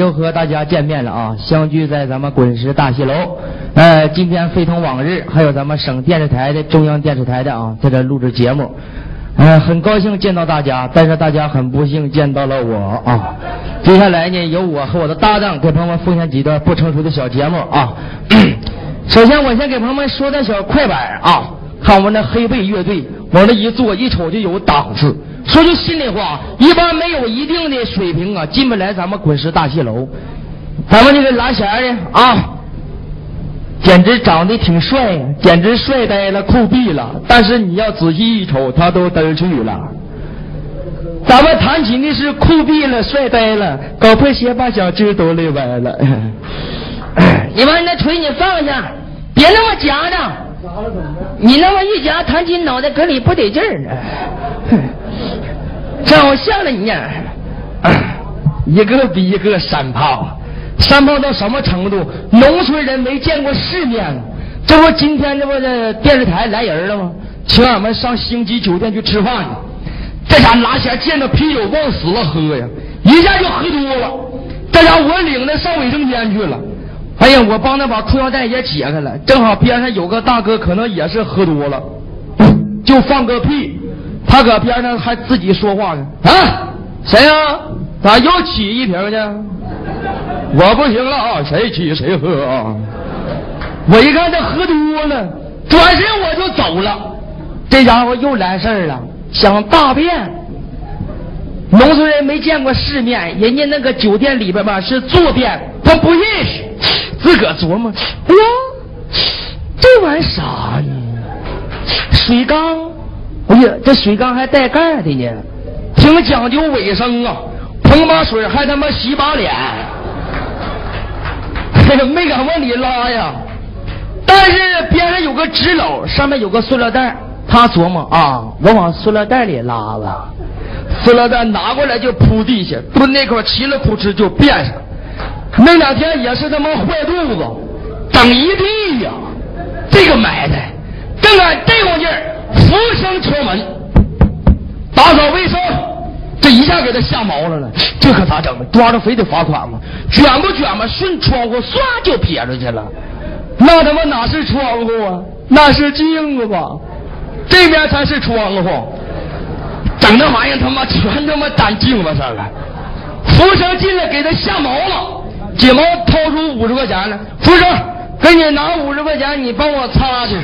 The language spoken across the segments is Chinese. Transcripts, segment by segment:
又和大家见面了啊！相聚在咱们滚石大戏楼。呃，今天非同往日，还有咱们省电视台的、中央电视台的啊，在这录制节目。呃，很高兴见到大家，但是大家很不幸见到了我啊。接下来呢，由我和我的搭档给朋友们奉献几段不成熟的小节目啊。首先，我先给朋友们说点小快板啊。看我们那黑背乐队往那一坐，一瞅就有档次。说句心里话，一般没有一定的水平啊，进不来咱们滚石大戏楼。咱们这个蓝弦的啊，简直长得挺帅，简直帅呆了，酷毙了。但是你要仔细一瞅，他都嘚去了。咱们弹琴的是酷毙了，帅呆了，搞破鞋把小鸡都累歪了。你把你那锤你放下，别那么夹着。你那么一夹弹琴，脑袋搁里不得劲儿呢。照相了你，一个比一个山炮，山炮到什么程度？农村人没见过世面。这不今天这不这电视台来人了吗？请俺们上星级酒店去吃饭去。这家拿钱见到啤酒往死了喝呀，一下就喝多了。这家我领他上卫生间去了。哎呀，我帮他把裤腰带也解开了，正好边上有个大哥，可能也是喝多了，就放个屁。他搁边上还自己说话呢啊！谁呀？咋又起一瓶去？我不行了啊！谁起谁喝啊！我一看他喝多了，转身我就走了。这家伙又来事儿了，想大便。农村人没见过世面，人家那个酒店里边吧是坐便，他不认识，自个琢磨：哎呀，这玩意啥呢？水缸。哎呀，这水缸还带盖的呢，挺讲究卫生啊！捧把水还他妈洗把脸，哎呀，没敢往里拉呀。但是边上有个纸篓，上面有个塑料袋，他琢磨啊，我往塑料袋里拉吧。塑料袋拿过来就铺地下，蹲那块嘁了扑哧就变上。那两天也是他妈坏肚子，整一地呀。这个埋汰，正赶这功劲儿。浮生敲门，打扫卫生，这一下给他吓毛了了。这可咋整？抓着非得罚款吗？卷不卷吧？顺窗户唰就撇出去了。那他妈哪是窗户啊？那是镜子吧？这边才是窗户。整那玩意儿他妈全他妈粘镜子上了。服务生进来给他吓毛了，紧忙掏出五十块钱来。服务生，给你拿五十块钱，你帮我擦去。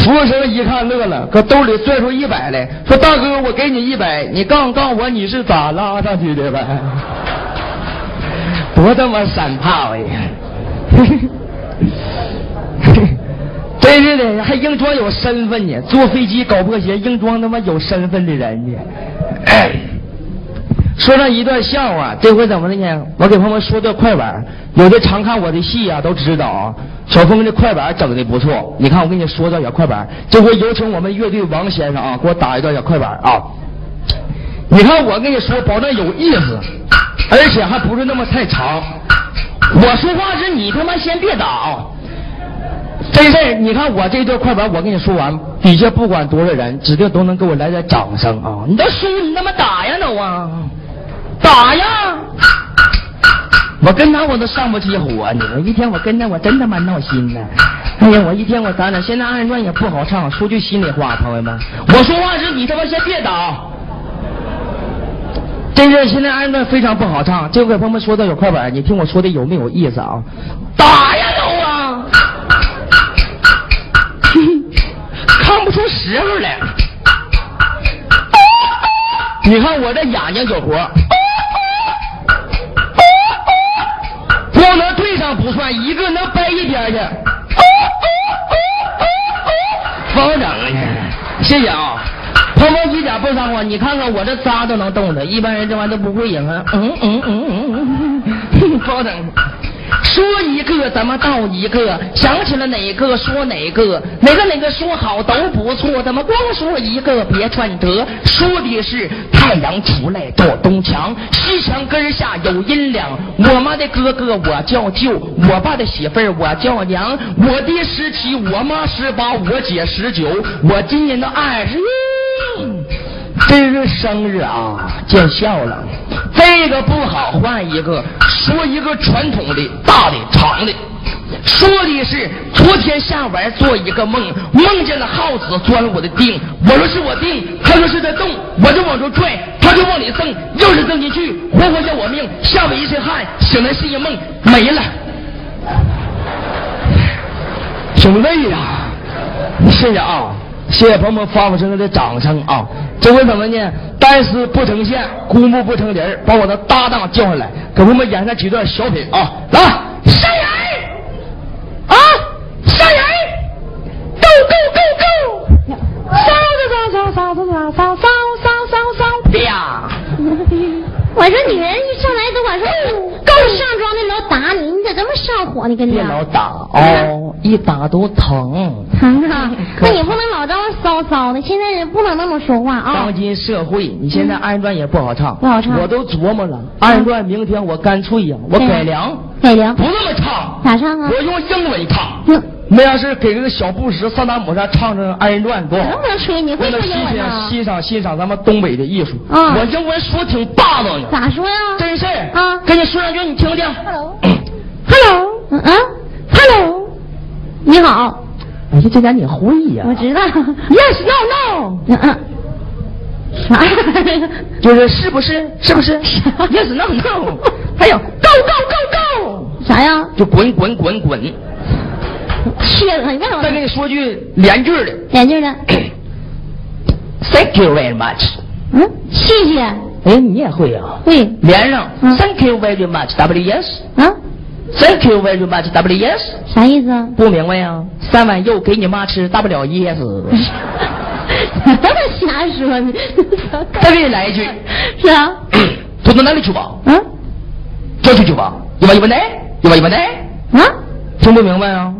服务生一看乐了，搁兜里拽出一百来，说：“大哥，我给你一百，你告诉告诉我你是咋拉上去的呗？多他妈山炮呀！真是的，还硬装有身份呢。坐飞机搞破鞋，硬装他妈有身份的人呢。说上一段笑话，这回怎么的呢？我给朋友们说段快板，有的常看我的戏啊，都知道啊。小峰这快板整的不错，你看我跟你说段小快板，这回有请我们乐队王先生啊，给我打一段小快板啊。你看我跟你说，保证有意思，而且还不是那么太长。我说话是你他妈先别打啊！真事你看我这段快板，我跟你说完，底下不管多少人，指定都能给我来点掌声啊！你都输，你他妈打呀都啊！打呀！我跟他我都上不起火呢。一天我跟他我真他妈闹心呢。哎呀，我一天我咱俩现在二人转也不好唱。说句心里话，朋友们，我说话时你他妈先别打。真是现在二人转非常不好唱。这回朋友们说的有快板，你听我说的有没有意思啊？打呀都啊！看不出时候来。你看我这眼睛有活。光能对上不算，一个能掰一边去。不好整啊，谢谢啊。泡沫机甲不撒谎，你看看我这渣都能动的，一般人这玩意都不会赢啊。嗯嗯嗯嗯嗯，不好整。说一个咱们道一个，想起了哪个说哪个，哪个哪个说好都不错，咱们光说一个别串得？说的是太阳出来照东墙，西墙根下有阴凉。我妈的哥哥我叫舅，我爸的媳妇儿我叫娘。我爹十七，我妈十八，我姐十九，我今年都二十一，这是生日啊，见笑了。这个不好，换一个。说一个传统的大的长的。说的是昨天下午做一个梦，梦见了耗子钻了我的腚。我说是我腚，他说是在洞，我就往出拽，他就往里蹬，又是蹬进去，活活要我命，吓我一身汗。醒来是一梦，没了。挺累呀，谢谢啊，谢谢朋友们发不出来的掌声啊！这回怎么呢？单丝不成线，孤木不成林把我的搭档叫上来，给我们演上几段小品啊！来，杀人啊！杀人！Go go go go！杀杀杀杀杀杀杀杀杀杀！啪！我说女人一上来都管说上庄的老打你，你咋这么上火呢？跟你别老打哦，一打都疼。疼啊！那你不能老这么骚骚的，现在人不能那么说话啊。当今社会，你现在二人转也不好唱，不好唱。我都琢磨了，二人转明天我干脆呀，我改良，改良，不那么唱。咋唱啊？我用英文唱。没要是给这个小布什萨达姆上唱唱二人转多好。能不能吹？你会说英文吗？欣赏欣赏咱们东北的艺术。啊。我英文说挺霸道的。咋说呀？真是。啊。跟你说两句，你听听。Hello。Hello。嗯嗯。Hello。你好。哎呀，这点你会呀？我知道。Yes, no, no。嗯嗯。啥？就是是不是？是不是？Yes, no, no。还有 Go, Go, Go, Go。啥呀？就滚滚滚滚。切了，你干再跟你说句连句的。连句的。Thank you very much。嗯，谢谢。哎，你也会啊？会。连上。Thank you very much. W yes。啊。Thank you very much. W yes。啥意思啊？不明白呀？三碗肉给你妈吃，大不了噎死。瞎说呢。再给你来一句。是啊。土豆哪里去吧？嗯。郊区去吧？一万一万来，一万一万来。啊？听不明白啊？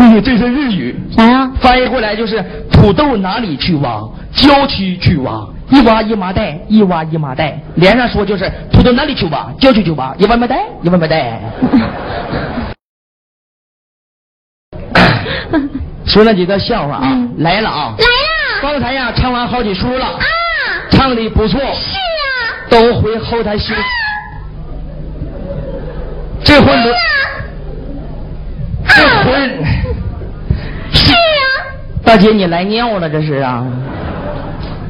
嗯，这是日语。啥呀？翻译过来就是土豆哪里去挖？郊区去挖，一挖一麻袋，一挖一麻袋。连上说就是土豆哪里去挖？郊区去挖，一挖麻袋，一挖麻袋。说那几个笑话啊，来了啊！来了。刚才呀，唱完好几出了。啊。唱的不错。是啊。都回后台休息。这回轮。这回。大姐，你来尿了这是啊？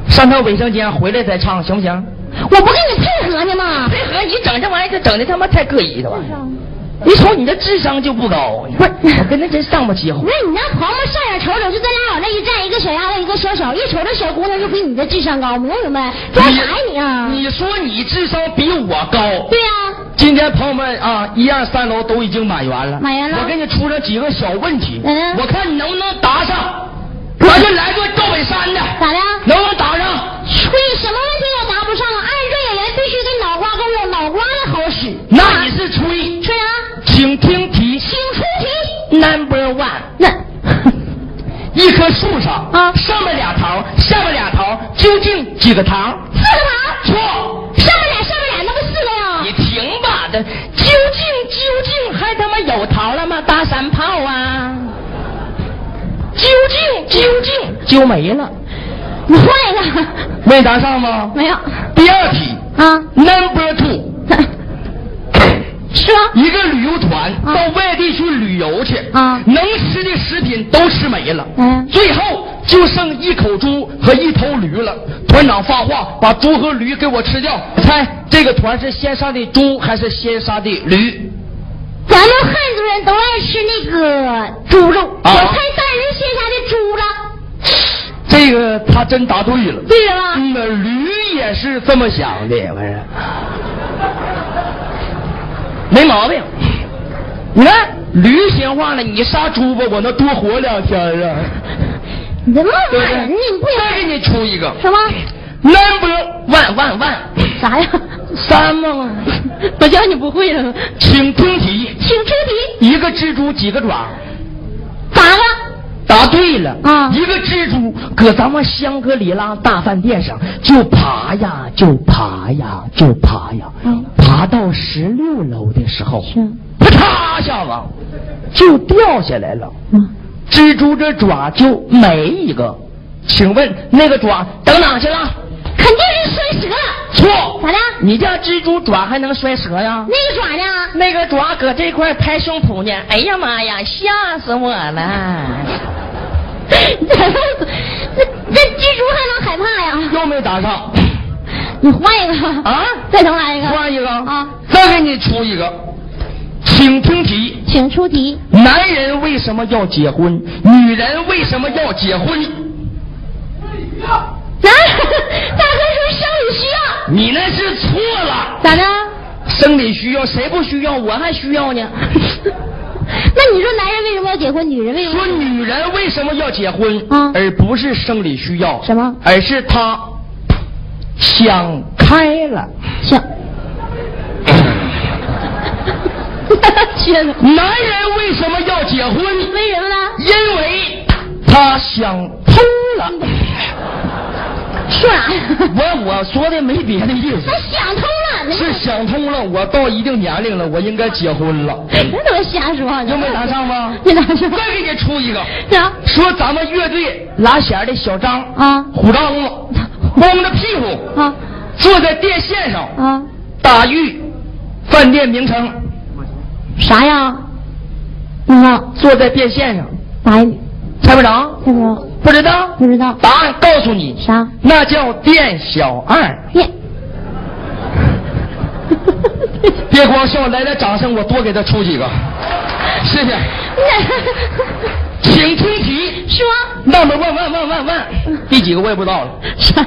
上趟卫生间回来再唱行不行？我不跟你配合呢吗？配合你整这玩意儿，整的他妈太膈应了吧。你瞅你这智商就不高，不是我跟他真上不起。不是你那朋友们上眼瞅瞅，就咱俩往那一站，一个小丫头，一个小小，一瞅这小姑娘就比你的智商高，明不明白？装啥呀你啊？你说你智商比我高？对呀。今天朋友们啊，一二三楼都已经满员了。满员了。我给你出了几个小问题，嗯，我看你能不能答上。咱就来个赵本山的，咋的？能不能答上？吹什么问题也答不上啊！二人转演员必须得脑瓜跟我，脑瓜子好使。那你是吹？吹啊！请听题，请出题。Number one，那 一棵树上啊，上面俩桃，下面俩桃，究竟几个桃？四个竟究竟就没了，你换一个，没答上吗？没有。第二题啊，Number two，说？一个旅游团到外地去旅游去啊，能吃的食品都吃没了，嗯，最后就剩一口猪和一头驴了。团长发话，把猪和驴给我吃掉。猜这个团是先杀的猪还是先杀的驴？咱们汉族人都爱吃那个猪肉，啊我猜当然是先杀。这个他真答对了，对了吗？那驴也是这么想的，我说没毛病。你看驴闲话了，你杀猪吧，我能多活两天啊。你这么骂人，你不再给你出一个什么？Number one one one，啥呀？三吗？我叫你不会了。请听题，请出题。一个蜘蛛几个爪？对了。啊。一个蜘蛛搁咱们香格里拉大饭店上就爬呀，就爬呀，就爬呀。嗯。爬到十六楼的时候，是。啪嚓下子就掉下来了。嗯。蜘蛛这爪就没一个，请问那个爪等哪去了？肯定是摔折了。错。咋的？你家蜘蛛爪还能摔折呀？那个爪呢？那个爪搁这块拍胸脯呢。哎呀妈呀，吓死我了！这这蜘蛛还能害怕呀？又没打上。你换一个啊！再重来一个。换一个啊！再给你出一个，请听题。请出题。男人为什么要结婚？女人为什么要结婚？啊！大哥说生理需要。你那是错了。咋的？生理需要谁不需要？我还需要呢。那你说男人为什么要结婚？女人为什么？说女人为什么要结婚？啊，而不是生理需要。什么？而是她想开了。想。男人为什么要结婚？为什么呢？因为他想通了。说啥？我我说的没别的意思。他想通了。是想通了，我到一定年龄了，我应该结婚了。那怎么瞎说？又没拿上吗？没拿上。再给你出一个。啥？说咱们乐队拉弦的小张啊，虎张子，光着屁股啊，坐在电线上啊，打玉饭店名称啥呀？你看，坐在电线上，答猜不着？猜不着？不知道？不知道。答案告诉你。啥？那叫店小二。店。别光笑，来点掌声，我多给他出几个，谢谢。请听题。说。那么问问问问问，第几个我也不知道了。啥？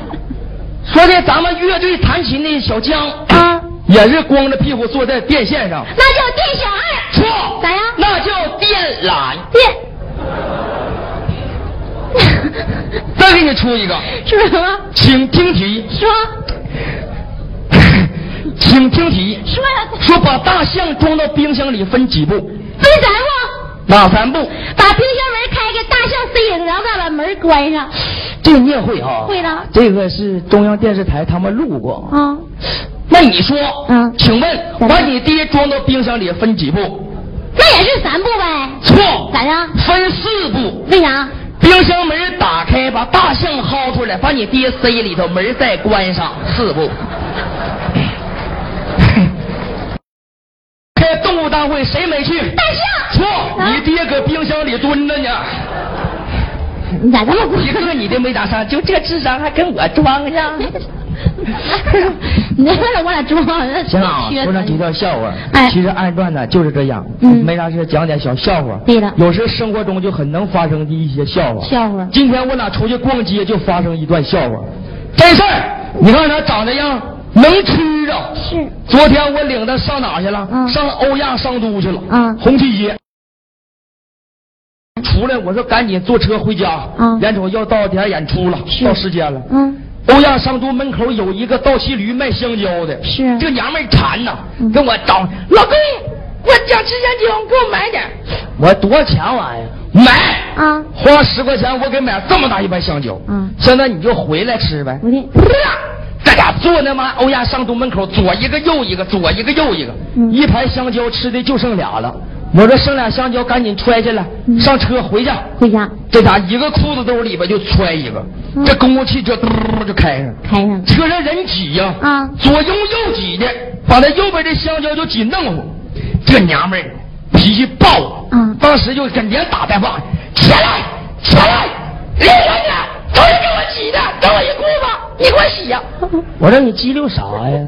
说的咱们乐队弹琴的小江啊，也是光着屁股坐在电线上。那叫店小二。错。咋样？那叫电缆。电。再给你出一个。说什么？请听题。说。请听题。说呀。说把大象装到冰箱里分几步？分三步。哪三步？把冰箱门开开，大象塞影，然后再把门关上。这个你也会啊？会了。这个是中央电视台他们录过。啊。那你说？嗯。请问，把你爹装到冰箱里分几步？那也是三步呗。错。咋的？分四步。为啥？冰箱门打开，把大象薅出来，把你爹塞里头，门再关上，四步。开动物大会谁没去？大象。错，你爹搁冰箱里蹲着呢。你咋这么过？一个你都没打上，就这智商还跟我装上？你那我俩装？行啊，说上几条笑话。哎，其实二段呢就是这样，嗯，没啥事讲点小笑话。对了，有时生活中就很能发生的一些笑话。笑话。今天我俩出去逛街就发生一段笑话，真事儿。你看他长这样，能吃着。是。昨天我领他上哪去了？嗯。上欧亚商都去了。嗯。红旗街。出来，我说赶紧坐车回家。嗯。眼瞅要到点演出了，到时间了。嗯。欧亚商都门口有一个倒骑驴卖香蕉的，是这娘们馋呐，跟我找老公，我想吃香蕉，给我买点。我多少钱玩意儿？买啊！花十块钱我给买这么大一盘香蕉。嗯，现在你就回来吃呗。不对，在家坐那妈欧亚商都门口，左一个右一个，左一个右一个，一盘香蕉吃的就剩俩了。我说剩俩香蕉，赶紧揣去了，上车回去。回家。这家一个裤子兜里边就揣一个，这公共汽车嘟就开上。开上。车上人挤呀，啊，左拥右挤的，把那右边这香蕉就挤弄乎。这娘们儿脾气暴，啊，当时就跟连打带骂：“起来，起来，离开你！都是给我挤的，给我一裤子，你给我洗呀！”我说你激溜啥呀？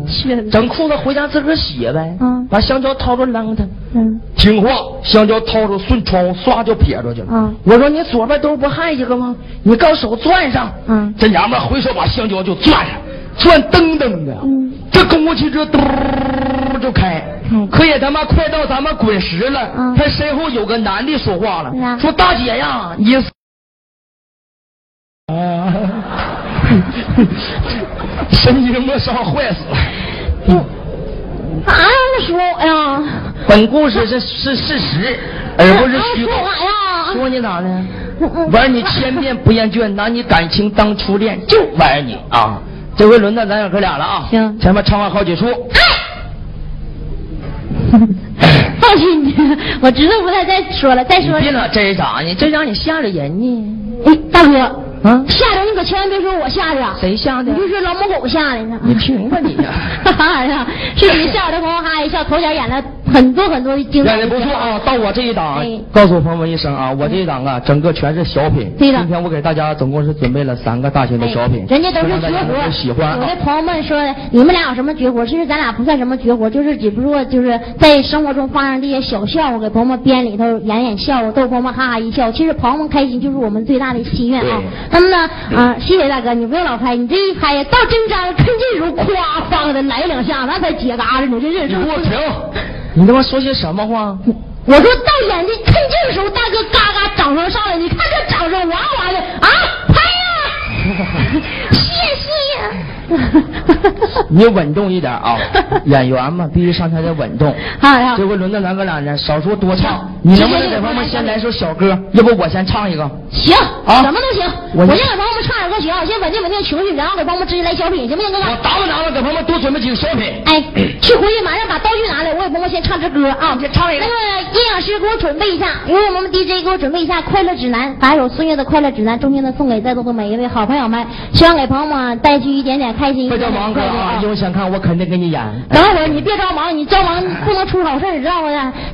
整裤子回家自个儿洗呗。嗯，把香蕉掏出扔它。嗯，听话，香蕉掏出顺窗户唰就撇出去了。嗯，我说你左边兜不还一个吗？你搞手攥上。嗯，这娘们回手把香蕉就攥上，攥噔噔的。嗯，这公共汽车嘟就开。嗯，可也他妈快到咱们滚石了。嗯，他身后有个男的说话了，说大姐呀，你。啊，神经末梢坏死了。嗯，啥呀？说我呀？本故事是是事实，而不是虚构。说你咋的？玩你千遍不厌倦，拿你感情当初恋，就玩你啊！这回轮到咱哥俩了啊！行，前面唱完好几出。放心，我知道不太再说了，再说。别老真啥呢？这让你吓着人呢。哎，大哥，啊吓着你可千万别说我吓的，谁吓的你？就是老母狗吓的呢。你听吧你呀。哈哈，是你吓得红红哈一笑，头前演了很多很多精彩不错啊！到我这一档哎，告诉朋友们一声啊，我这一档啊，整个全是小品。对的今天我给大家总共是准备了三个大型的小品，哎人家都是绝活喜欢啊有的。朋友们说，你们俩有什么绝活？其实咱俩不算什么绝活，就是只不过就是在生活中发生这些小笑话，给朋友们编里头演演笑话，逗朋友们哈哈一笑。其实朋友们开心就是我们最大的心愿啊对。那么呢，啊，谢谢大哥，你不用老拍，你这一拍呀，到真章趁这时候夸放的来两下，那才结嘎子呢，真是。你给我停！你他妈说些什么话？我说到眼睛趁这个时候，大哥嘎嘎掌声上来，你看这掌声哇哇的啊，拍呀！谢谢。你稳重一点啊！演员嘛，必须上台得稳重。好呀这回轮到咱哥俩呢，少说多唱。你能不能给朋友们先来首小歌？要不我先唱一个？行，啊什么都行。我我先给朋友们唱点歌曲啊，先稳定稳定情绪，然后给朋友们直接来小品，行不行，哥哥？我打扮打扮，给朋友们多准备几个小品。哎，去回去马上把道具拿来，我给朋友们先唱支歌啊。先唱一个那个音响师给我准备一下，因为我们 DJ 给我准备一下《快乐指南》，把一首孙悦的《快乐指南》衷心的送给在座的每一位好朋友们，希望给朋友们带去一点点开心。别着忙，哥啊！有想看我肯定给你演。等会儿你别着忙，你着忙不能出好事儿知道不？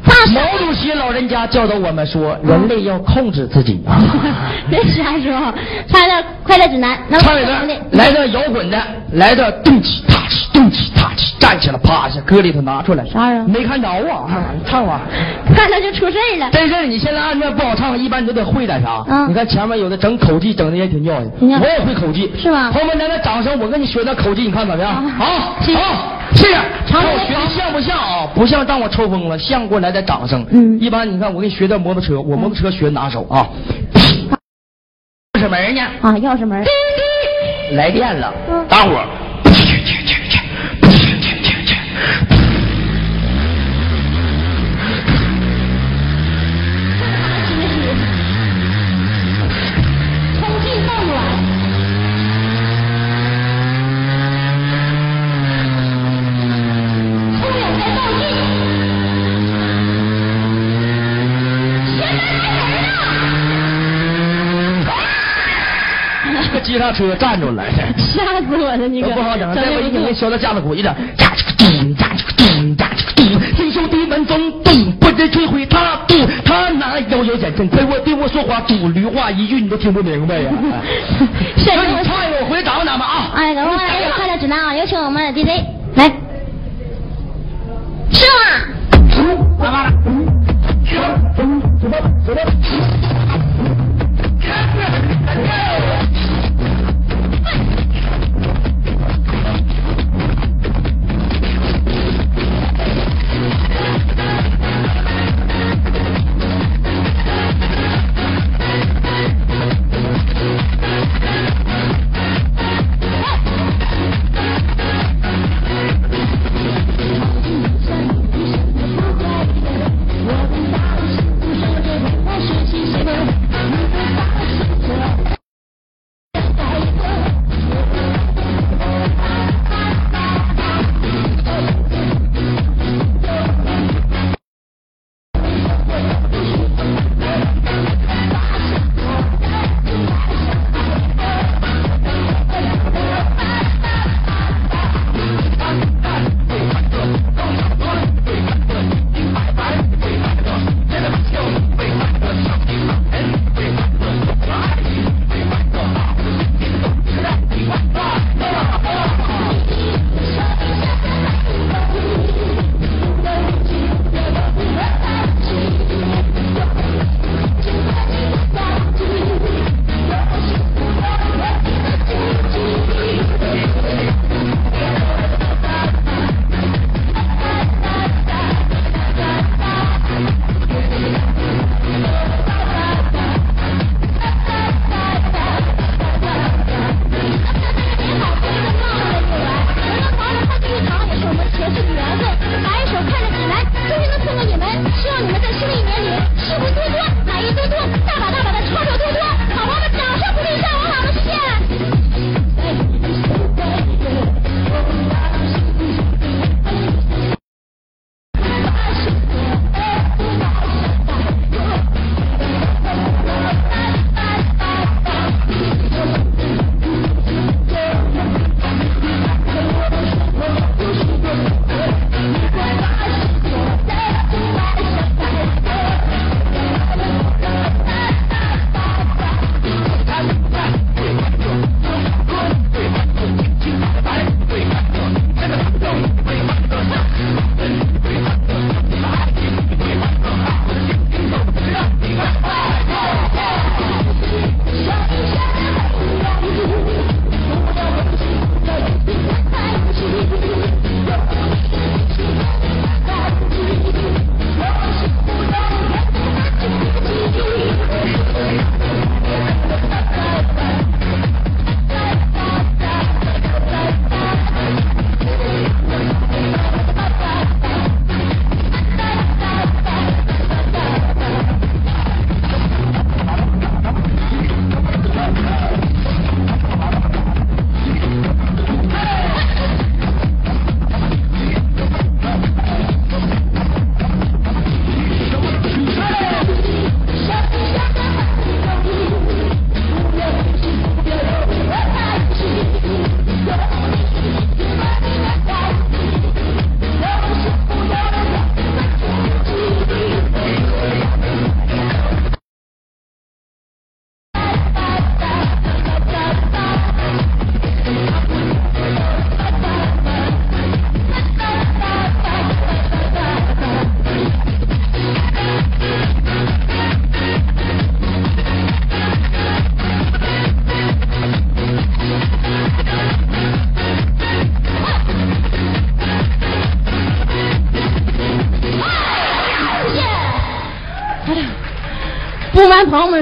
他毛主席老人家教导我们说，人类要控制自己啊。别瞎说，快乐《快乐指唱一段，来段摇滚的，来段动起踏起，动起踏起，站起来趴下，搁里头拿出来。啥呀没看着啊？唱吧。看着就出事儿了。这事儿你现在按照不好唱，一般你都得会点啥。嗯你看前面有的整口技，整的也挺妙的。我也会口技，是吗朋友们，来点掌声，我跟你学点口技，你看怎么样？啊好，好，谢谢。看我学的像不像啊？不像，当我抽风了，像给我来点掌声。嗯一般你看我给你学点摩托车，我摩托车学拿手啊。门呢？啊，钥匙门。来电了嗯，大伙儿。车站住了，吓死我了，你可不好整。再我一给你的不削到架子鼓一点，炸这个咚，炸这个咚，炸这个咚，听兄弟们总咚，不知摧毁他咚，他拿腰腰眼神？对我对我说话嘟，驴话一句你都听不明白呀。是那你唱一个，我回去打扮打扮啊。哎，等会儿来快乐指南啊，有请我们的 DJ 来，是吗？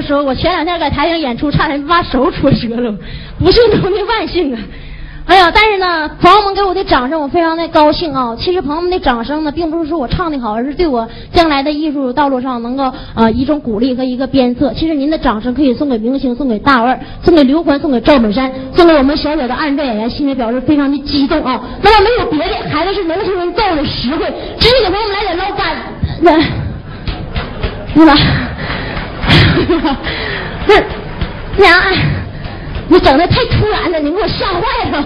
说，我前两天在台上演出，差点把手戳折了，不幸中的万幸啊！哎呀，但是呢，朋友们给我的掌声，我非常的高兴啊！其实朋友们的掌声呢，并不是说我唱的好，而是对我将来的艺术道路上能够呃一种鼓励和一个鞭策。其实您的掌声可以送给明星，送给大腕，送给刘欢，送给赵本山，送给我们小小的二人转演员，心里表示非常的激动啊！那么没有别的，孩子是农村人，造的实惠，直接给朋友们来点捞干，那，对吧？那娘，你整的太突然了，你给我吓坏了。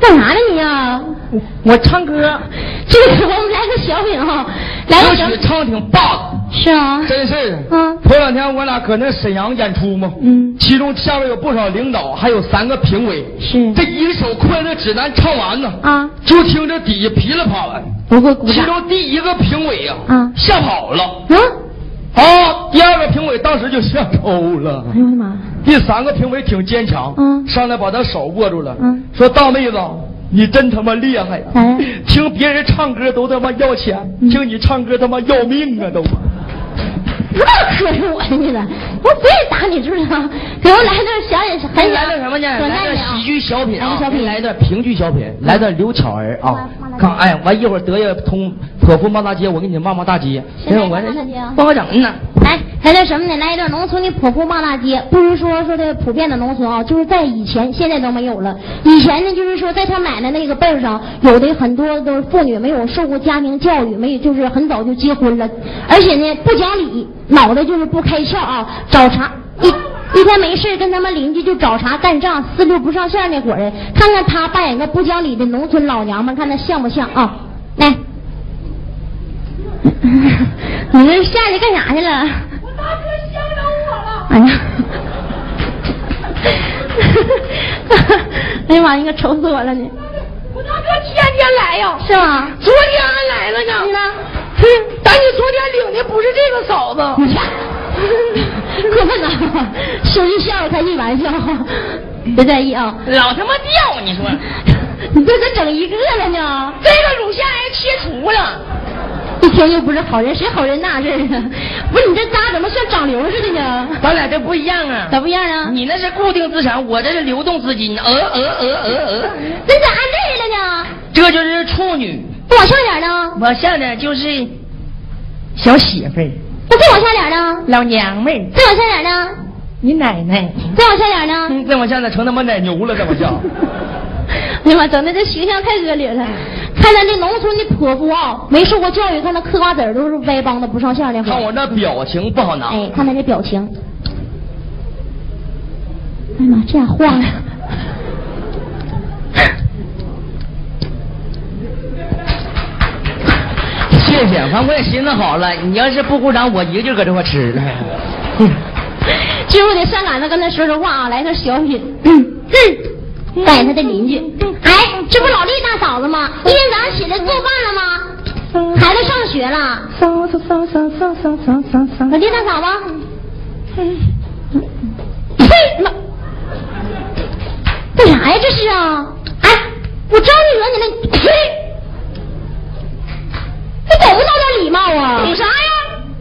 干啥呢你呀？我唱歌，这个时候我们来个小品哈，来个小歌曲唱的挺棒，是啊，真是。嗯头两天我俩搁那沈阳演出嘛，嗯其中下边有不少领导，还有三个评委。是这一首《快乐指南》唱完呢，啊，就听着底下噼里啪啦，不会鼓其中第一个评委呀，啊吓跑了。啊！啊，第二个评委当时就吓抽了哎。呦我的妈！第三个评委挺坚强，嗯上来把他手握住了，嗯说大妹子，你真他妈厉害呀、哎听别人唱歌都他妈要钱，嗯听你唱歌他妈要命啊都。那可是我的呢，我不愿意打你，知不知道？给我来段小演很小来段什么呢？来段喜剧小品啊，来个小品来段评剧小品，来段刘巧儿啊看，哎，完一会儿德业通泼妇骂大街，我给你骂骂大街。现在我骂大街啊帮我整呢。来，来点什么呢？来一段农村的泼妇骂大街，不是说说的普遍的农村啊，就是在以前，现在都没有了。以前呢，就是说在他奶奶那个辈儿上，有的很多都是妇女没有受过家庭教育，没有就是很早就结婚了，而且呢不讲理，脑袋就是不开窍啊，找茬一。一天没事跟他们邻居就找茬干仗，思路不上线那伙儿的，看看他扮演个不讲理的农村老娘们，看他像不像啊？来，你这下去干啥去了？我大哥吓着我了。哎呀，哎呀妈，应该愁死我了你，我大哥天天来呀，是吗？昨天还来了呢。你呢？哼，但你昨天领的不是这个嫂子。你看，过分了，说一笑开句玩笑，别在意啊。老他妈掉，你说 你这咋整一个了呢？这个乳腺癌切除了，一听又不是好人，谁好人那事儿啊？不是你这渣怎么像长瘤似的呢？咱俩这不一样啊咋不一样啊？你那是固定资产，我这是流动资金。呃呃呃呃呃，那咋按这个了呢？这就是处女。不往下点呢？往下点就是小媳妇儿、那再往下点呢？老娘们儿、再往下点呢？你奶奶。再往下点呢？嗯，再往下点，成他妈奶牛了，再往下。哎呀妈，整的这形象太恶劣了！看咱这农村的泼妇啊，没受过教育，看那嗑瓜子儿都是歪帮的不上线的看我那表情不好拿。哎，看他这表情，哎呀妈，这样晃呀！谢谢，反正我也寻思好了，你要是不鼓掌，我一个劲儿搁这块吃。今儿我得上赶子跟他说说话啊，来个小品。嗯，扮带他的邻居。哎，这不老李大嫂子吗？今天早上起来做饭了吗？孩子上学了。老李大嫂子。呸。干啥呀？这是啊。哎，我招你惹你了？呸。你懂不懂点礼貌啊？懂啥呀？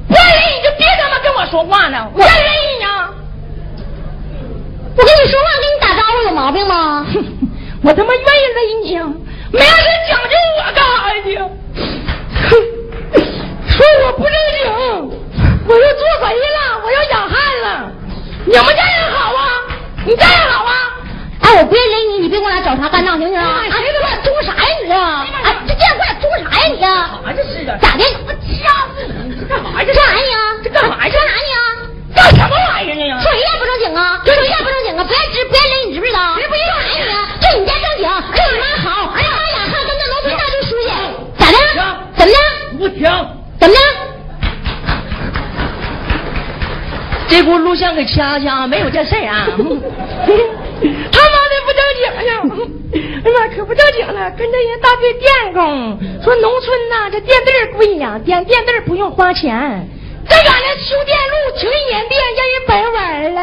不愿意你就别他妈跟我说话呢。我愿意呀。我跟你说话，给你打。有毛病吗？我他妈愿意勒你，没让人讲究我干啥去？哼，说我不正经，我又做贼了，我要养汉了。你们家人好啊？你家人好啊？哎，我不愿意勒你，你别跟我俩找茬干仗，行不行？啊，哎谁给我俩装啥呀你啊？哎，这这样给我俩装啥呀你啊？啥这是啊？咋的？我掐死你！这干啥呀？干啥呀你啊？这干啥呀？干啥你啊？干什么玩意儿呢？说人家不正经啊？说人家不正经啊？不愿直不愿勒你知不知道？谁不愿干啥呀你啊？这你家正经，对你妈好，哎呀妈养汉跟那农村大队书记，咋的？怎么的？不停，怎么的？这不录像给掐掐，没有这事儿啊。他妈的不正经呢！哎呀妈，可不正经了，跟着人大队电工说，农村呐，这电队儿不一样，点电队儿不用花钱。这俺那修电路停一年电，让人白玩了。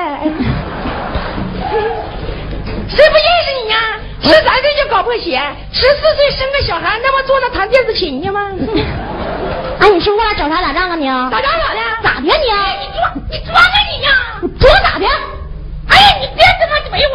谁不认识你呀、十三岁就搞破鞋，十四岁生个小孩，那不坐那弹电子琴去吗？哎，你是不是给我俩找茬打仗啊你啊？打仗咋的？咋的呀你啊？你装你装啊你呀！装咋的？哎呀，你别他妈怼我！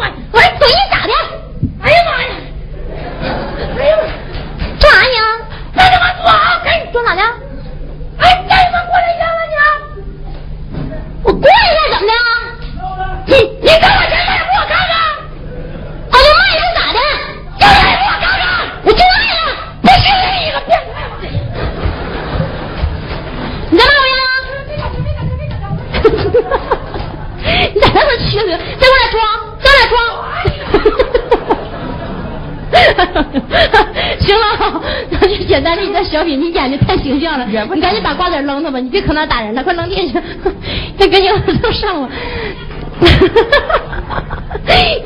吧，你别搁那打人了，快扔地下，再赶紧往这上我，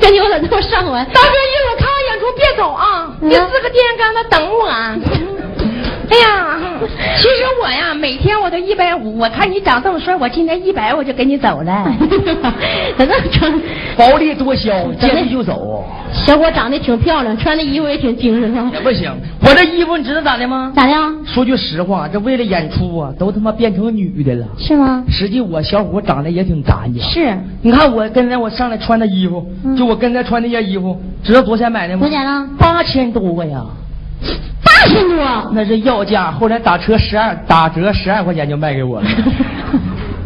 赶紧往 这上我，大哥，一会儿看完演出别走啊，嗯你四个电线杆子等我。哎呀，其实我呀，每天我都一百五。我看你长这么帅，我今天一百我就跟你走了。咋那么成？薄利多销，见着就走。小伙长得挺漂亮，穿的衣服也挺精神啊也。不行，我这衣服你知道咋的吗？咋的？说句实话，这为了演出啊，都他妈变成女的了。是吗？实际我小伙长得也挺干净。是。你看我刚才我上来穿的衣服，嗯就我刚才穿那件衣服，知道多少钱买的吗？多少钱了？八千多个呀，八千多。那是要价，后来打车十二，打折十二块钱就卖给我了。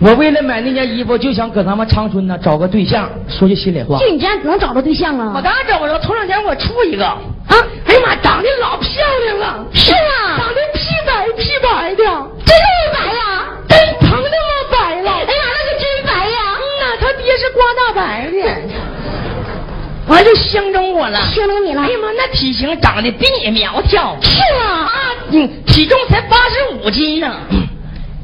我为了买那件衣服，就想搁咱们长春呢找个对象。说句心里话，就你这样能找着对象啊？我当然找着，头两天我处一个，啊，哎呀妈，长得老漂亮了，是啊长得屁白屁白的，真那么白呀？真疼那么白了。哎呀，那可真白呀！嗯呐，他爹是刮大白的，完就相中我了。相中你了哎呀妈，那体型长得比你苗条，是吗？啊，嗯，体重才八十五斤呢，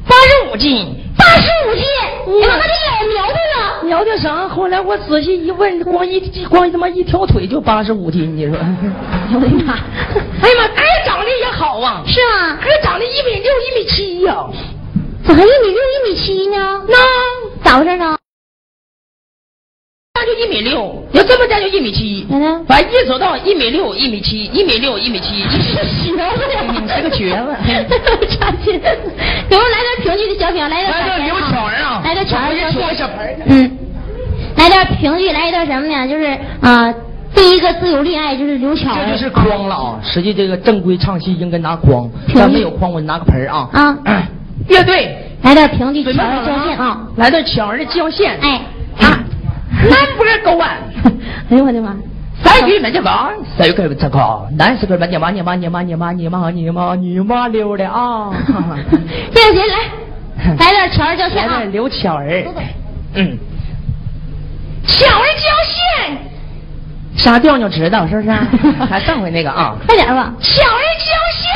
八十五斤。八十五斤，哎呀，那这老苗条了。苗条啥？后来我仔细一问，光一光他妈一条腿就八十五斤，你说？我的妈！哎呀妈，个儿长得也好啊，是吗？个儿长得一米六一米七呀、咋还一米六一米七呢？那？咋回事呢？那就一米六，要这么站就一米七。咋的，反正一走到一米六一米七，一米六一米七，是学问嗯是个瘸子差劲。给我来点评剧的小品，来点来个刘巧儿啊，来点巧儿我给你小品取个小盆儿。嗯，来点评剧，来一段什么呢？就是啊、第一个自由恋爱就是刘巧儿这就是筐了啊！实际这个正规唱戏应该拿筐，评但没有筐，我拿个盆儿啊。啊，乐队来点评剧，准备好了巧儿交线啊！来段巧儿的交线，哎，啊，南波沟岸。哎呦我的妈！三句门家房，三句门家靠，南四个门家妈你妈你妈你妈你妈你妈你妈溜的啊！这个谁来？来点巧儿交线啊！来点刘巧儿嗯，巧儿交线，啥调你知道是不是？还上回那个啊，快点吧！巧儿交线，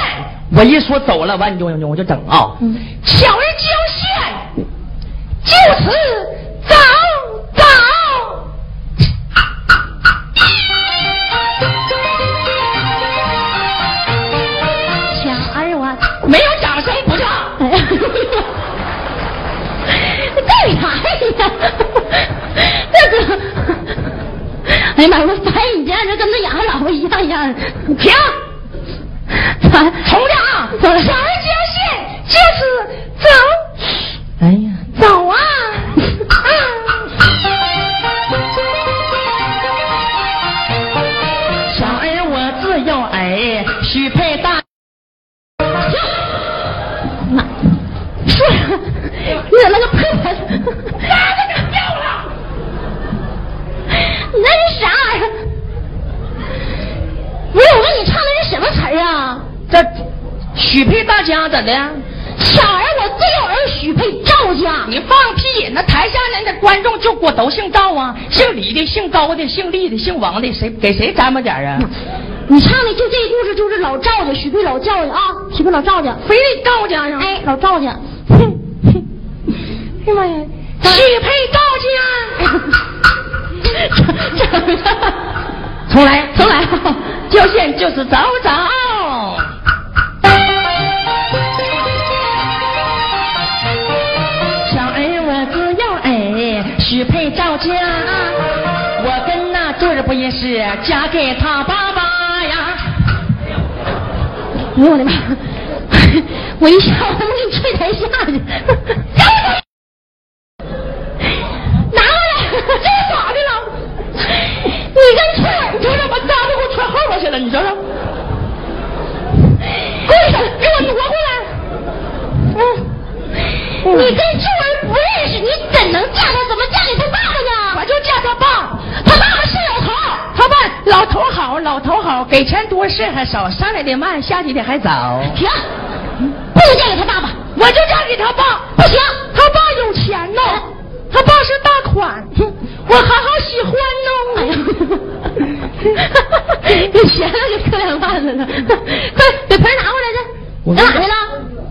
我一说走了，完你就我就整啊，嗯巧儿交线，就此走走。巧儿我。没有掌声不唱。哎呀，干啥呀？这个，哎呀妈！我发现你这样人跟那养老婆一样一样的。停，咱？重来啊！走了巧儿就是走哎呀，走啊！小儿我自幼儿，许配怎的？巧儿我自幼儿许配赵家。你放屁！那台下那那观众就我都姓赵啊，姓李的、姓高的、姓厉的、姓王的，谁给谁沾巴点儿啊？你唱的就这故事就是老赵家，许配老赵家啊，许配老赵家。非得赵家呀？哎，老赵家。哼哼哎呀妈呀！许配赵家。重来，重来 交线就是走走。许配赵家我跟那就儿不认识嫁给他爸爸呀？哎呦我的妈我一下我他妈给你踹台下去。拿过来这是咋的了。你跟踹儿你瞅瞅把刀都给我踹后边去了你瞅瞅跪下给我挪过来。嗯。你跟周儿不认识，你怎能嫁他？怎么嫁给他爸爸呢？我就嫁他爸，他爸爸是老头，他爸老头好，老头好，给钱多，事还少，上来的慢，下去的还早。停，不能嫁给他爸爸，我就嫁给他爸。不行，他爸有钱呢，他爸是大款，我好好喜欢呢。哎呀，有钱了就可两万了呢。快，把盆拿过来去，干哪去了？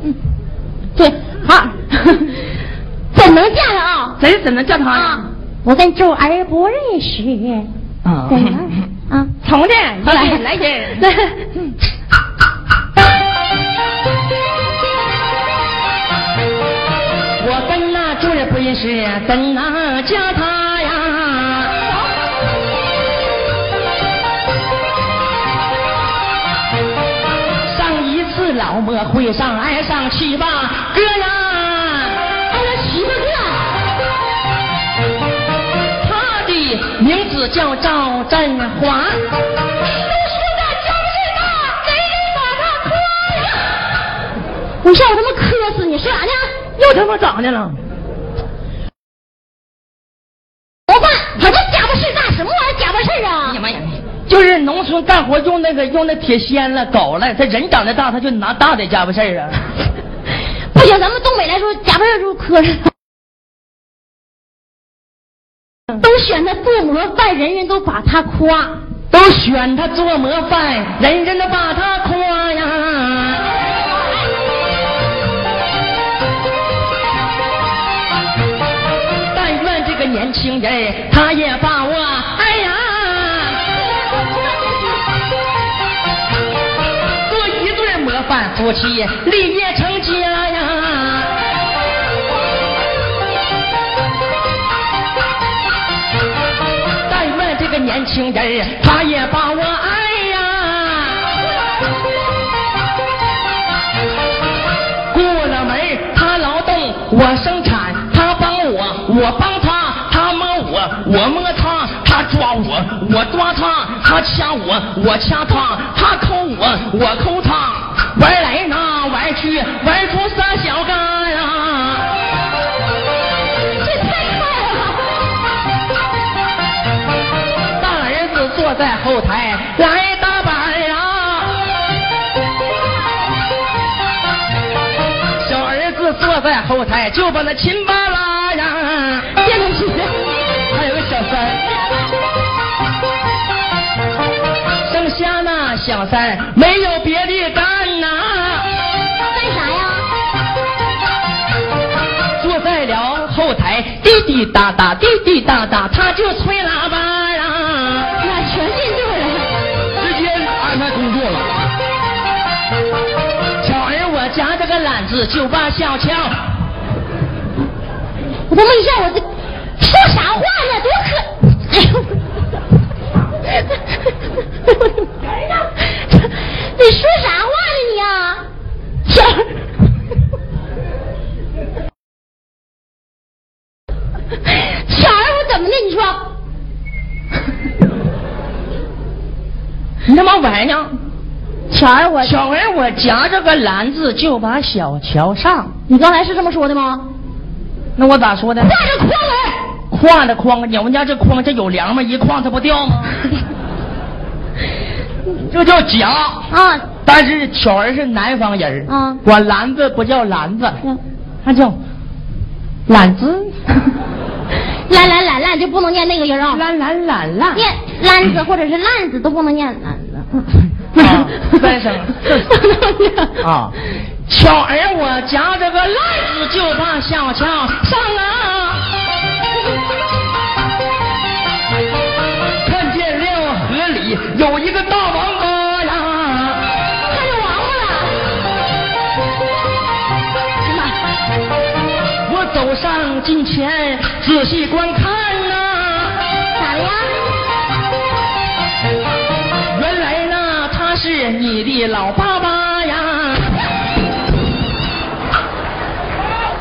嗯，对，好。怎能嫁他啊？谁怎能嫁他啊？我跟周儿不认识。啊，怎么啊？从的，来来人。我跟那周儿不认识，怎能嫁他呀？上一次老莫会上，爱上七八哥呀。名字叫赵振华。都说！我他妈磕死你！说啥呢？又他妈咋的了？我办，他这假巴事干什么玩意儿？假巴事啊！哎呀妈呀！就是农村干活用那个用那铁锨了、镐了，他人长得大，他就拿大的假巴事啊。不行，咱们东北来说，假巴事就磕碜。都选他做模范，人人都把他夸；都选他做模范，人人都把他夸呀。但愿这个年轻人，他也把我哎呀，做一对模范夫妻，立业成家呀。个年轻人，他也把我爱呀。过了门，他劳动，我生产，他帮我，我帮他，他摸我，我摸他，他抓我，我抓他，他掐我，我掐他，他抠我，我抠他，玩来呢，玩去，玩出仨小嘎呀。坐在后台来打板啊，小儿子坐在后台就把那琴巴拉呀，别动气，还有个小三，剩下那小三没有别的干呐，干啥呀？坐在了后台滴滴答答滴滴答答，他就吹喇叭呀。夹着个篮子就把小乔，我他妈一下我这说啥话呢？多可！哎呦，你说啥话呢你啊？小小儿，我怎么的？你说？你他妈玩呢？巧儿，我巧儿，我夹着个篮子就把小桥上。你刚才是这么说的吗？那我咋说的？挎着筐来，挎着筐，你们家这筐这有梁吗？一挎它不掉吗？这叫夹啊！但是巧儿是南方人啊，管篮子不叫篮子，它叫篮子。懒懒懒懒就不能念那个音啊！懒懒懒懒，念篮子或者是烂子都不能念篮子。啊，三声啊！巧儿，我夹着个篮子就把小桥上啊！看见了河里有一个大王八呀！看见王八了！我走上近前，仔细观看是你的老爸爸呀！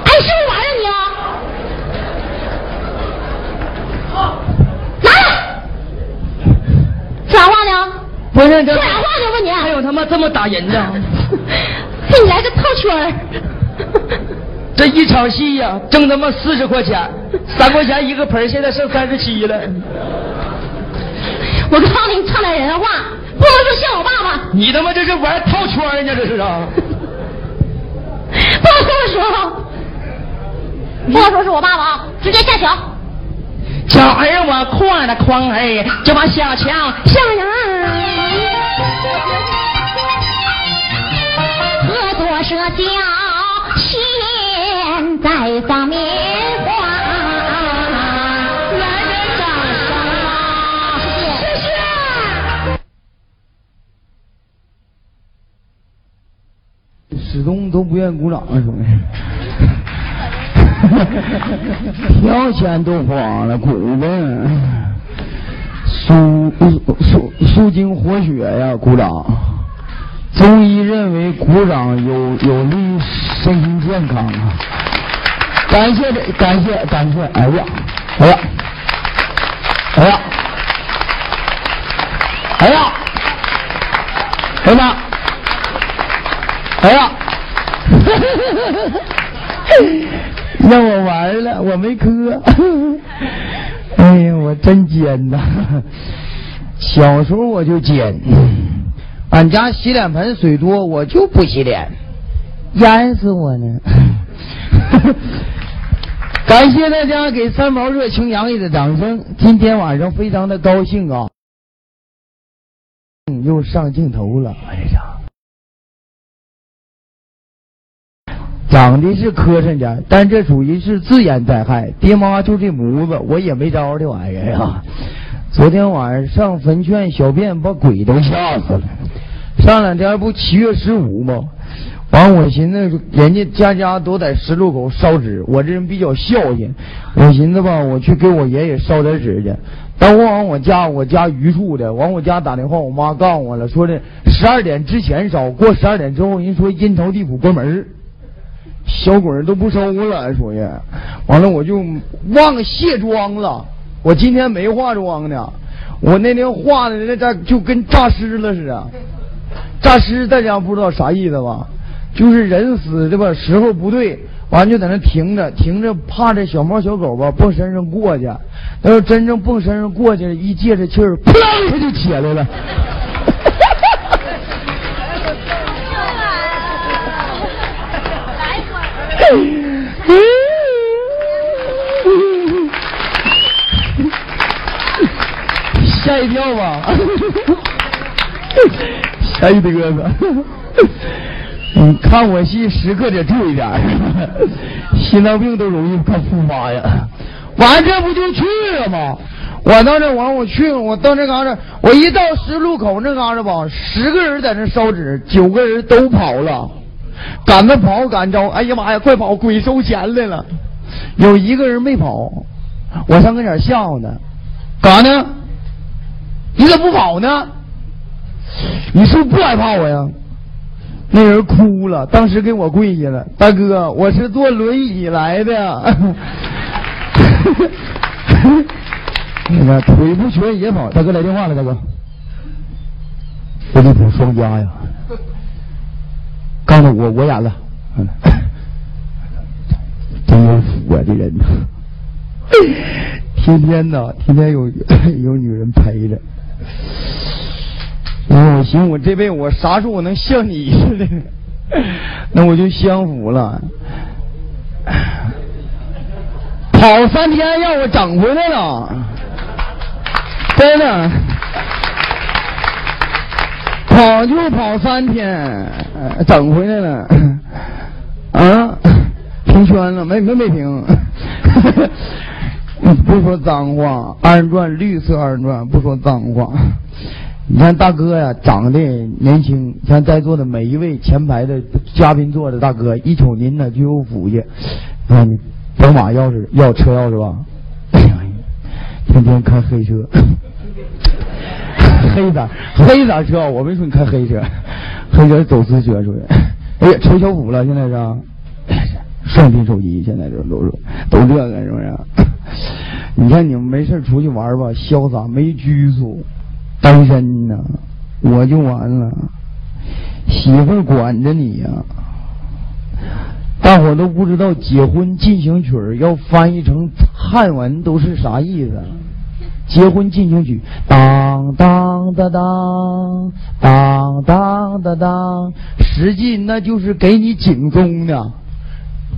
哎，是不是玩意儿你啊？拿来！说啥话呢？不是这说啥话呢？问你！还有他妈这么打人的？给你来个套圈儿。这一场戏呀，挣他妈四十块钱，三块钱一个盆现在剩三十七了。我告诉你，唱点人话，不能说像我爸爸。你他妈这是玩套圈呢？这是啊？不能这么说，不能说是我爸爸啊，直接下桥。小儿我跨的筐儿，就把小桥向人合作社交，现在放棉始终都不愿意鼓掌啊，兄弟。票钱都花了，滚呗！舒舒舒筋活血呀，鼓掌。中医认为鼓掌有有利于身心健康啊。感谢感谢感谢，哎呀，哎呀，哎呀，哎呀，哎呀，哎呀。让我玩了，我没磕。哎呀，我真尖呐！小时候我就尖。俺家洗脸盆水多，我就不洗脸，淹死我呢。感谢大家给三毛热情洋溢的掌声。今天晚上非常的高兴啊，又上镜头了。哎呀！长得是磕碜点，但这属于是自然灾害。爹妈就这模子，我也没招这玩意儿啊。昨天晚上上坟劝小便，把鬼都吓死了。上两天不七月十五吗？完，我寻思人家家家都在十路口烧纸，我这人比较孝心，我寻思吧，我去给我爷爷烧点纸去。等我往我家，我家榆树的，往我家打电话，我妈告诉我了，说的十二点之前烧，过十二点之后，人说阴曹地府关门小鬼儿都不收了，属于。完了，我就忘卸妆了。我今天没化妆呢，我那天化的那这就跟诈尸了似的。诈尸大家不知道啥意思吧？就是人死的吧，时候不对，完就在那停着，停着怕这小猫小狗吧蹦身上过去。要真正蹦身上过去，一借着气儿，扑啦一下就起来了。吓一跳吧，吓一嘚瑟。你看我戏时刻得注意点，心脏病都容易犯复发呀。完这不就去了吗？我到这完我去，我到这嘎达，我一到十字路口那嘎达吧，十个人在那烧纸，九个人都跑了。赶着跑赶着，哎呀妈呀，快跑！鬼收钱来了。有一个人没跑，我上跟前吓唬他，干啥呢？你咋不跑呢？你是不是不害怕我呀？那人哭了，当时给我跪下了，大哥，我是坐轮椅来的。你看腿不瘸也跑，大哥来电话了，大哥，我得补双加呀。刚才我我演了，真有福啊！这人，天天呐，天天有 有女人陪着。我寻我这辈子我啥时候我能像你似的？那我就享福了。跑三天让我整回来了，真的。跑就跑三天，整回来了，啊，平圈了，没没没平。不说脏话，二人转绿色二人转，不说脏话。你看大哥呀，长得年轻，像在座的每一位前排的嘉宾坐的大哥，一瞅您呢就有福气。啊，你宝马钥匙要车钥匙吧？哎呀，天天开黑车。黑色黑色车，我没说你开黑车，黑车走私车出去。哎呀，成小虎了，现在是 双屏手机，现在这都是都这个是不是？你看你们没事出去玩吧，潇洒没拘束，单身呢，我就完了。媳妇管着你呀。大伙都不知道结婚进行曲要翻译成汉文都是啥意思。结婚进行曲，当当当当当当当当，实际那就是给你警钟呢。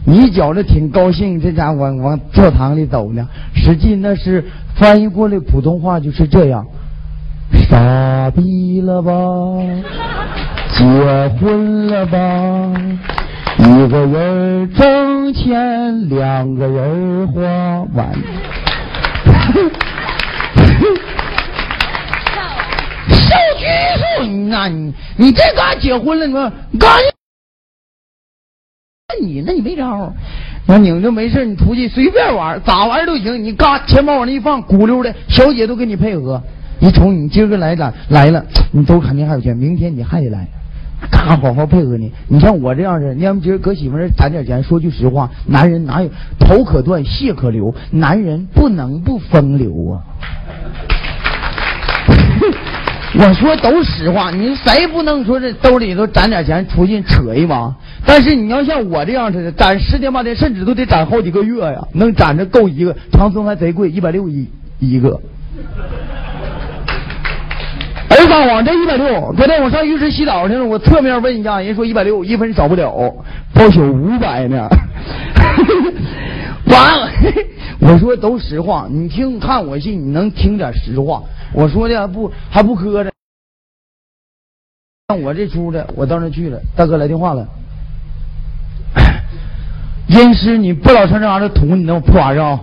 你觉着挺高兴，这家伙往往教堂里走呢。实际那是翻译过来普通话就是这样：傻逼了吧？结婚了吧？一个人挣钱，两个人花完。你那你你这嘎结婚了，你说刚你那你没招那拧着没事你出去随便玩，咋玩都行。你嘎钱包往那一放，鼓溜的，小姐都跟你配合。一瞅你今儿个来了来了，你都肯定还有钱，明天你还得来。嘎，好好配合你。你像我这样的，你要今儿搁媳妇那攒点钱，说句实话，男人哪有头可断，血可流，男人不能不风流啊。我说都实话，你谁不能说这兜里头攒点钱出去扯一把？但是你要像我这样似的，攒十天八天，甚至都得攒好几个月呀，能攒着够一个。长春还贼贵，一百六一一个。哎，撒谎，这一百六。昨天我上浴室洗澡去了，我侧面问一下，人说一百六，一分少不了，报销五百呢。完了，我说都实话，你听看我信，你能听点实话。我说的还不还不磕碜。像我这出的，我到那去了，大哥来电话了。阴师，你不老上这玩意儿捅你那破玩意儿啊？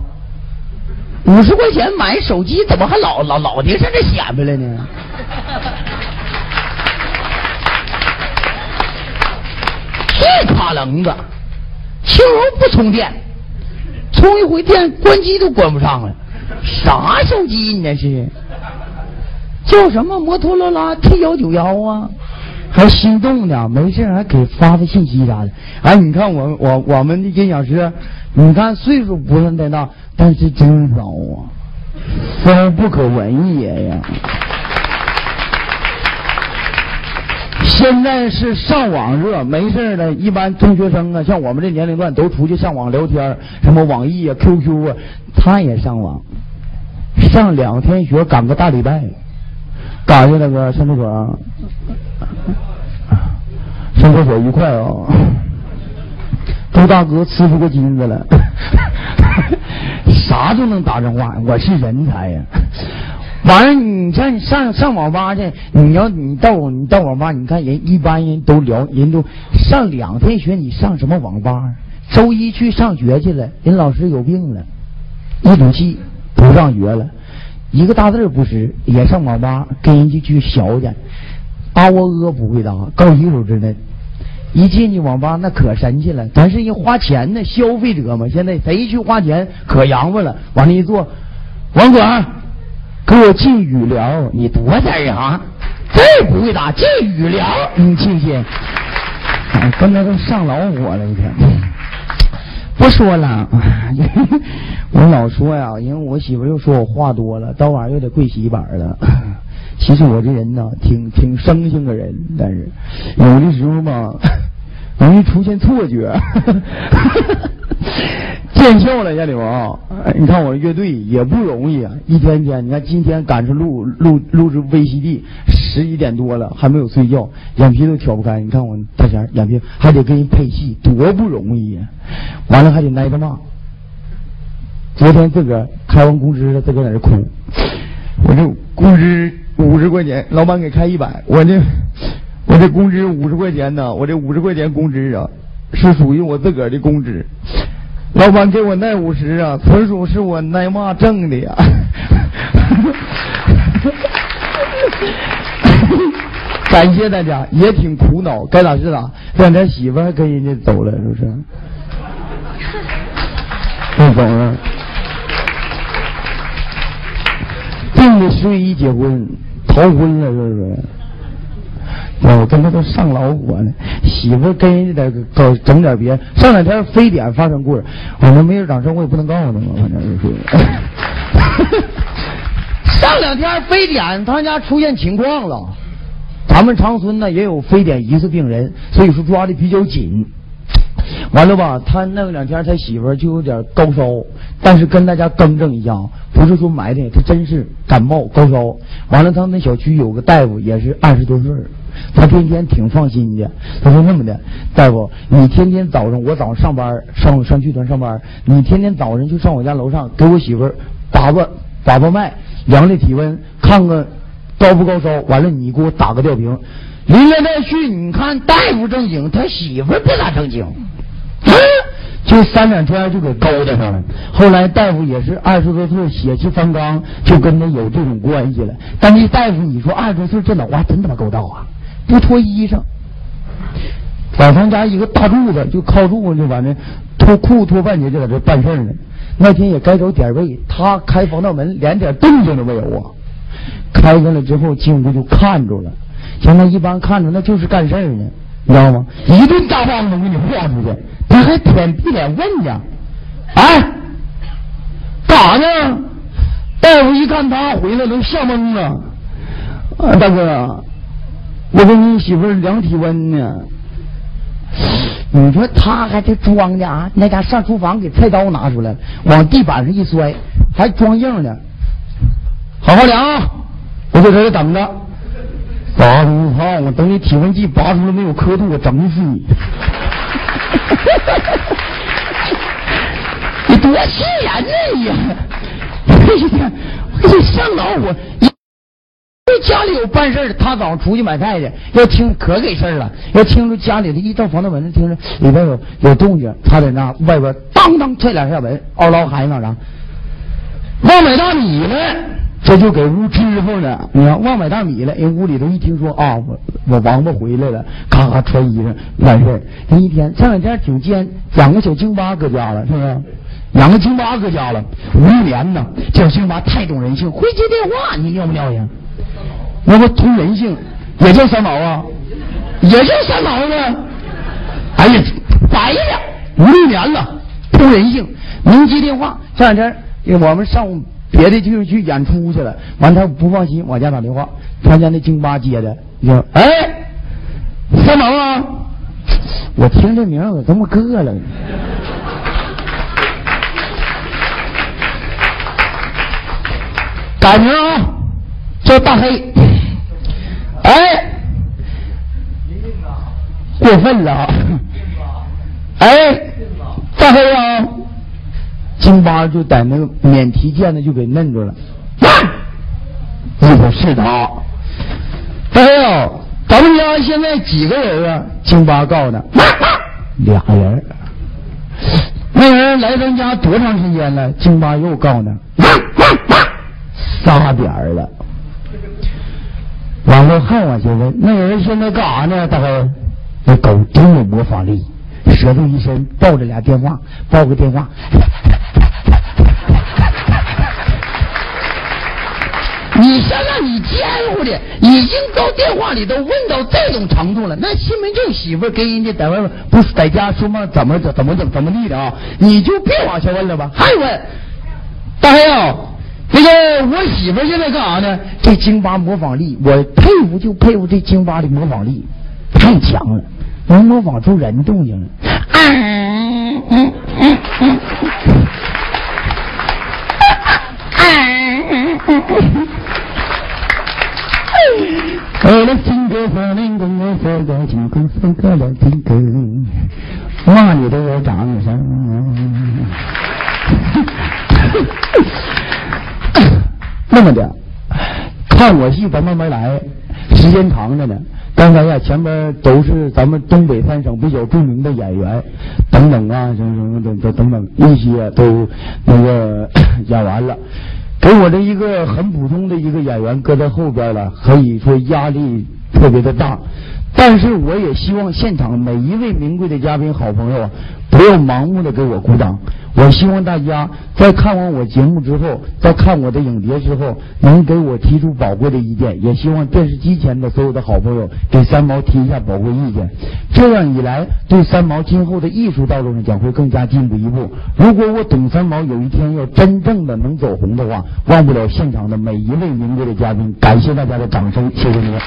五十块钱买手机，怎么还老老老的上这显摆了呢？这卡楞子，轻柔不充电，充一回电关机都关不上了。啥手机你那是？叫什么摩托罗拉 T 幺九幺啊？还心动呢？没事还给发发信息啥的。哎，你看我我我们的音响师，你看岁数不算太大，但是真骚啊，骚不可闻也呀。现在是上网热，没事的，一般中学生啊，像我们这年龄段都出去上网聊天，什么网易啊、QQ 啊，他也上网，上两天学，赶个大礼拜。干啥去那个上厕所？上厕所愉快啊！祝大哥吃出个金子了，啥都能打上话，我是人才呀！完了，你像你上上网吧去，你要你到你到网吧，你看人一般人都聊，人都上两天学，你上什么网吧？周一去上学去了，人老师有病了，一赌气不上学了。一个大字不识，也上网吧跟人家去学去。啊喔呃不会打，高一手之内。一进去网吧那可神气了，咱是人花钱呢，消费者嘛。现在谁去花钱可洋巴了。往那一坐，网管，给我进语聊，你多大啊？这不会打，进语聊，你信不信？刚才都上老火了，一天。不说了，我老说呀，因为我媳妇又说我话多了，到晚上又得跪洗板了。其实我这人呢，挺挺生性的人，但是有的时候吧，容易出现错觉。见笑了，家里王，你看我乐队也不容易啊，一天天，你看今天赶着录录录制 VCD，十一点多了还没有睡觉，眼皮都挑不开。你看我大仙眼皮还得跟人配戏，多不容易呀！完了还得挨着骂。昨天自个儿开完工资了，自个儿在这哭。我这工资五十块钱，老板给开一百，我这我这工资五十块钱呢，我这五十块钱工资啊，是属于我自个儿的工资。老板给我那五十啊，纯属是我挨骂挣的呀。感谢大家，也挺苦恼，该咋是咋。这两天媳妇还跟人家走了，是不是？又 走了。订的十一结婚，逃婚了，是不是？我跟他都上老火呢，媳妇跟人家得搞整点别。上两天非典发生故事，我说没人掌声，我也不能告诉他嘛，反正就是。上两天非典，他家出现情况了，咱们长春呢也有非典疑似病人，所以说抓的比较紧。完了吧，他那两天他媳妇就有点高烧，但是跟大家更正一下，不是说埋汰，他真是感冒高烧。完了，他们小区有个大夫也是二十多岁儿，他天天挺放心的。他说那么的，大夫，你天天早上我早上上班上上剧团上班，你天天早上就上我家楼上给我媳妇儿把把把把脉，量量体温，看看高不高烧。完了，你给我打个吊瓶。临来再去，你看大夫正经，他媳妇不咋正经。就三两天就给勾搭上了。后来大夫也是二十多岁，血气方刚，就跟他有这种关系了。但这大夫，你说二十多岁这脑瓜真他妈够道啊！不脱衣裳，老唐家一个大柱子就靠住就完了，脱裤脱半截就在这办事呢。那天也该着点位，他开防盗门连点动静都没有啊！开开了之后，进屋就看着了。现在一般看着那就是干事呢，你知道吗？一顿大棒子给你晃出去。他还舔屁脸问呢，哎，干啥呢？大夫一看他回来，都吓懵了。啊，大哥，我给你媳妇量体温呢。你说他还这装的啊？那家上厨房给菜刀拿出来，往地板上一摔，还装硬呢。好好量，我在这里等着。拔出号，我等你体温计拔出来没有刻度，我整死你。你多气人呢你！哎呀，我这上老火！家里有办事的，他早上出去买菜去，要听可给事了。要听着家里的一到防盗门，听着里边有有动静，他在那外边当当踹两下门，嗷嗷喊那啥，忘买大米了。这就给屋支付呢，你看忘买大米了，人屋里头一听说啊，我我王八回来了，咔咔穿衣裳完事儿。一天这两天挺尖，养个小京巴搁家了，是不是？养个京巴搁家了，五六年呢，这小京巴太懂人性，会接电话，你尿不尿性？那不通人性，也叫三毛啊，也叫三毛呢。哎呀，白了，五六年了，通人性，您接电话。这两天我们上。别的地方去演出去了，完他不放心，往家打电话，他家那京巴接的，你说，哎，三毛啊，我听这名儿我这么膈了，改名啊，叫大黑，哎，过分了，哎，大黑啊。京巴就在那个免提键的就给摁住了，你说是他？哎呦，咱们家现在几个人啊？京巴告诉他，俩人。那人来咱家多长时间了？京巴又告诉他，仨点了。完了还往下问，那人现在干啥呢？大哥，那狗真有模仿力，舌头一伸，抱着俩电话，抱个电话。你想想，你奸乎的，已经到电话里头问到这种程度了。那西门庆媳妇跟人家在外面不是在家说嘛，怎么怎怎么怎么怎么地的啊？你就别往下问了吧。还问，大黑啊，那个我媳妇现在干啥呢？这京巴模仿力，我佩服就佩服这京巴的模仿力，太强了，能模仿出人动静来。我的情歌和林宫，我说的情歌，分开了情歌，骂你的掌声。那么的，看我戏咱慢慢来，时间长着呢。刚才呀，前边都是咱们东北三省比较著名的演员，等等啊，什么什么等等等等，一些都那个 演完了。给我的一个很普通的一个演员搁在后边了，可以说压力特别的大。但是我也希望现场每一位名贵的嘉宾、好朋友，不要盲目的给我鼓掌。我希望大家在看完我节目之后，在看我的影碟之后，能给我提出宝贵的意见。也希望电视机前的所有的好朋友给三毛提一下宝贵意见。这样一来，对三毛今后的艺术道路上将会更加进步一步。如果我董三毛有一天要真正的能走红的话，忘不了现场的每一位名贵的嘉宾。感谢大家的掌声，谢谢你们。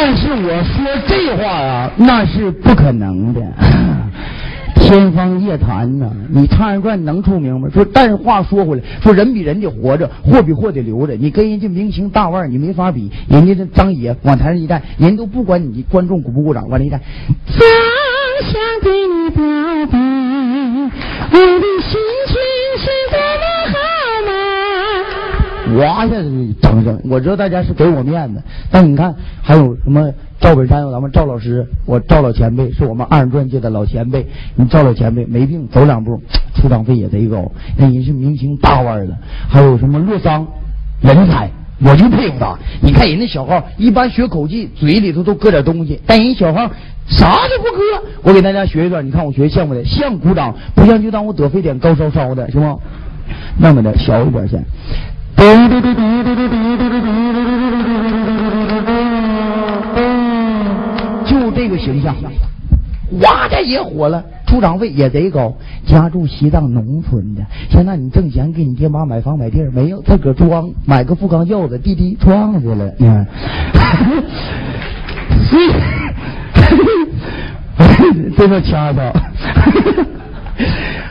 但是我说这话啊，那是不可能的。天方夜谭呐！你唱二段能出名吗？说，但是话说回来，说人比人家活着，货比货得留着。你跟人家明星大腕你没法比。人家这张爷往台上一站，人都不管你观众鼓不鼓掌，往那一站，想给你表白，我的心哇一下子掌声，我知道大家是给我面子，但你看还有什么？赵本山有咱们赵老师，我赵老前辈是我们二人转界的老前辈。你赵老前辈没病，走两步出场费也贼高，那人是明星大腕了。还有什么洛桑，人才，我就佩服他。你看人家小号，一般学口技，嘴里头都搁点东西，但人小号啥都不搁。我给大家学一段，你看我学像不的，像鼓掌，不像就当我得非典高烧烧的，是吗？那么的小一点先。就这个形象，哇，这也火了，出场费也贼高。家住西藏农村的，现在你挣钱给你爹妈买房买地儿没有？自个儿装，买个富康轿子，滴滴撞去了。你看，这个掐的。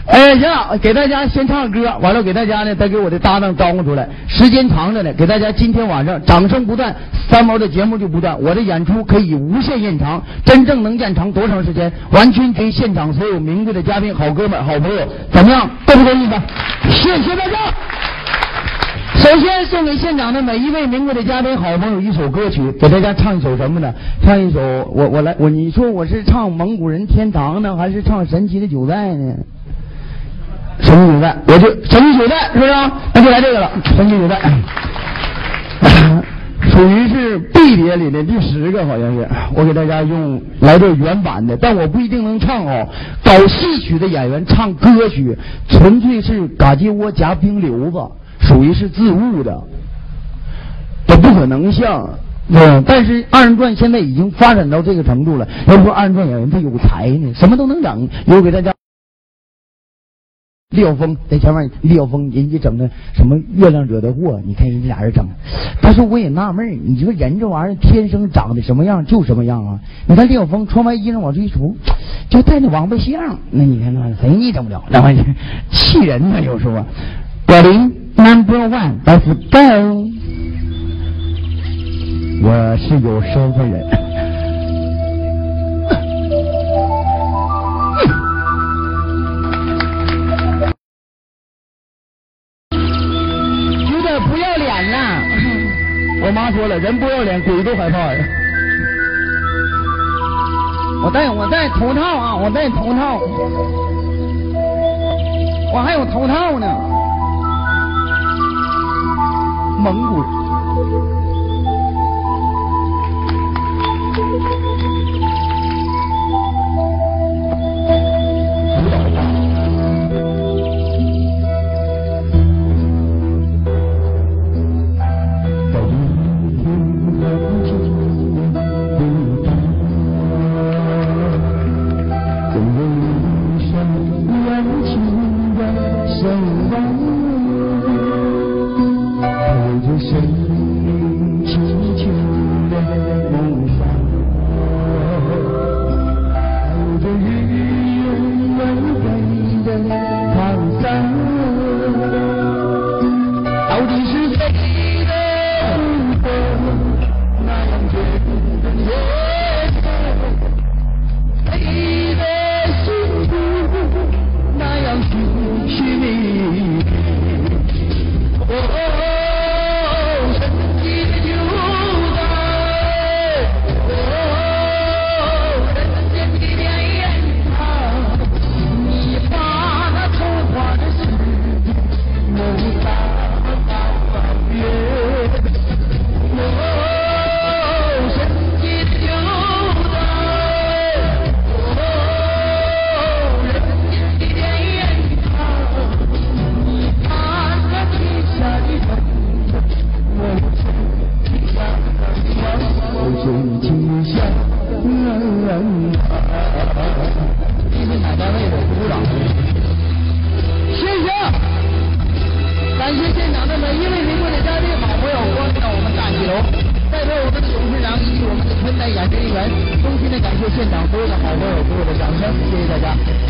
哎，行，给大家先唱歌，完了给大家呢，再给我的搭档招呼出来。时间长着呢，给大家今天晚上掌声不断，三毛的节目就不断，我的演出可以无限延长，真正能延长多长时间？完全给现场所有名贵的嘉宾、好哥们、好朋友，怎么样？够不够意思？谢谢大家。首先送给现场的每一位名贵的嘉宾、好朋友一首歌曲，给大家唱一首什么呢？唱一首我我来我你说我是唱蒙古人天堂呢，还是唱神奇的九寨呢？神奇九代，我就神奇九代是不是？那就来这个了，神奇九代，属于是 B 碟里的第十个，好像是。我给大家用来这原版的，但我不一定能唱哦。搞戏曲的演员唱歌曲，纯粹是嘎叽窝夹冰溜子，属于是自悟的，这不可能像。嗯，但是二人转现在已经发展到这个程度了。要说二人转演员他有才呢，什么都能整。有给大家。李晓峰在前面，李晓峰人家整的什么月亮惹的祸？你看人家俩人整，他说我也纳闷你说人这玩意儿天生长得什么样就什么样啊？你看李晓峰穿完衣裳往这一杵，就带那王八相，那你看那谁你整不了？那玩意气人呢，有时候。表林 number one，let's go。我是有身份人。我妈说了，人不要脸，鬼都害怕呀。我戴我戴头套啊，我戴头套，我还有头套呢。蒙古。来衷心的感谢现场所有的好朋友给我的掌声谢谢大家。